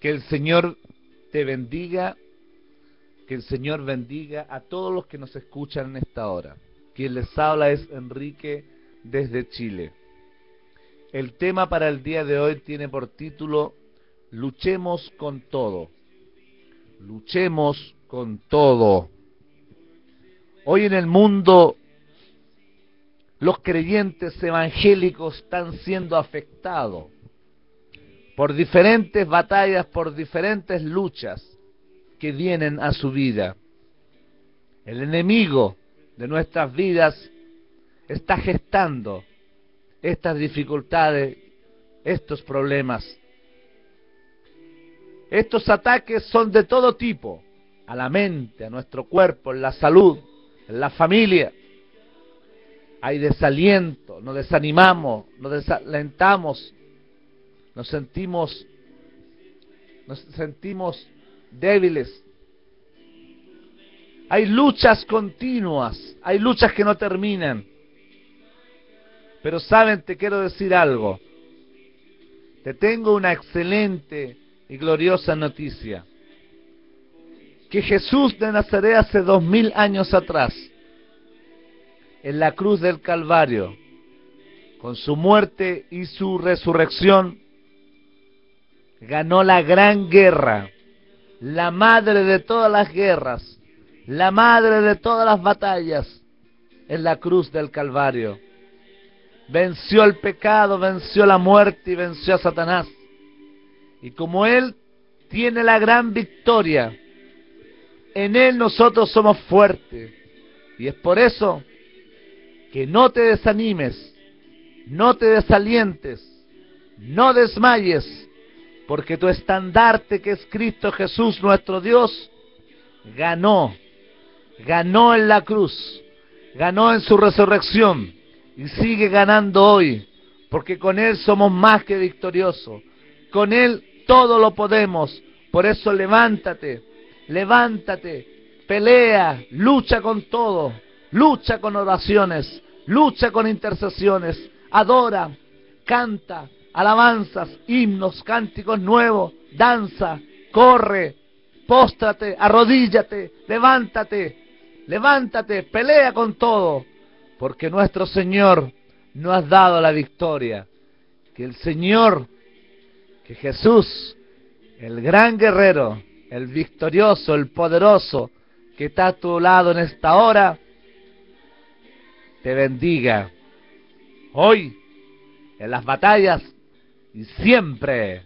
Que el Señor te bendiga, que el Señor bendiga a todos los que nos escuchan en esta hora. Quien les habla es Enrique desde Chile. El tema para el día de hoy tiene por título Luchemos con todo. Luchemos con todo. Hoy en el mundo los creyentes evangélicos están siendo afectados por diferentes batallas, por diferentes luchas que vienen a su vida. El enemigo de nuestras vidas está gestando estas dificultades, estos problemas. Estos ataques son de todo tipo, a la mente, a nuestro cuerpo, en la salud, en la familia. Hay desaliento, nos desanimamos, nos desalentamos, nos sentimos nos sentimos débiles. Hay luchas continuas, hay luchas que no terminan. Pero saben, te quiero decir algo. Te tengo una excelente y gloriosa noticia. Que Jesús de Nazaret hace dos mil años atrás, en la cruz del Calvario, con su muerte y su resurrección, ganó la gran guerra, la madre de todas las guerras, la madre de todas las batallas, en la cruz del Calvario venció el pecado, venció la muerte y venció a Satanás. Y como Él tiene la gran victoria, en Él nosotros somos fuertes. Y es por eso que no te desanimes, no te desalientes, no desmayes, porque tu estandarte que es Cristo Jesús nuestro Dios, ganó, ganó en la cruz, ganó en su resurrección y sigue ganando hoy, porque con Él somos más que victoriosos. Con Él todo lo podemos. Por eso levántate, levántate, pelea, lucha con todo, lucha con oraciones, lucha con intercesiones, adora, canta, alabanzas, himnos, cánticos nuevos, danza, corre, póstrate, arrodíllate, levántate, levántate, pelea con todo, porque nuestro Señor nos ha dado la victoria. Que el Señor, que Jesús, el gran guerrero, el victorioso, el poderoso, que está a tu lado en esta hora, te bendiga. Hoy, en las batallas y siempre.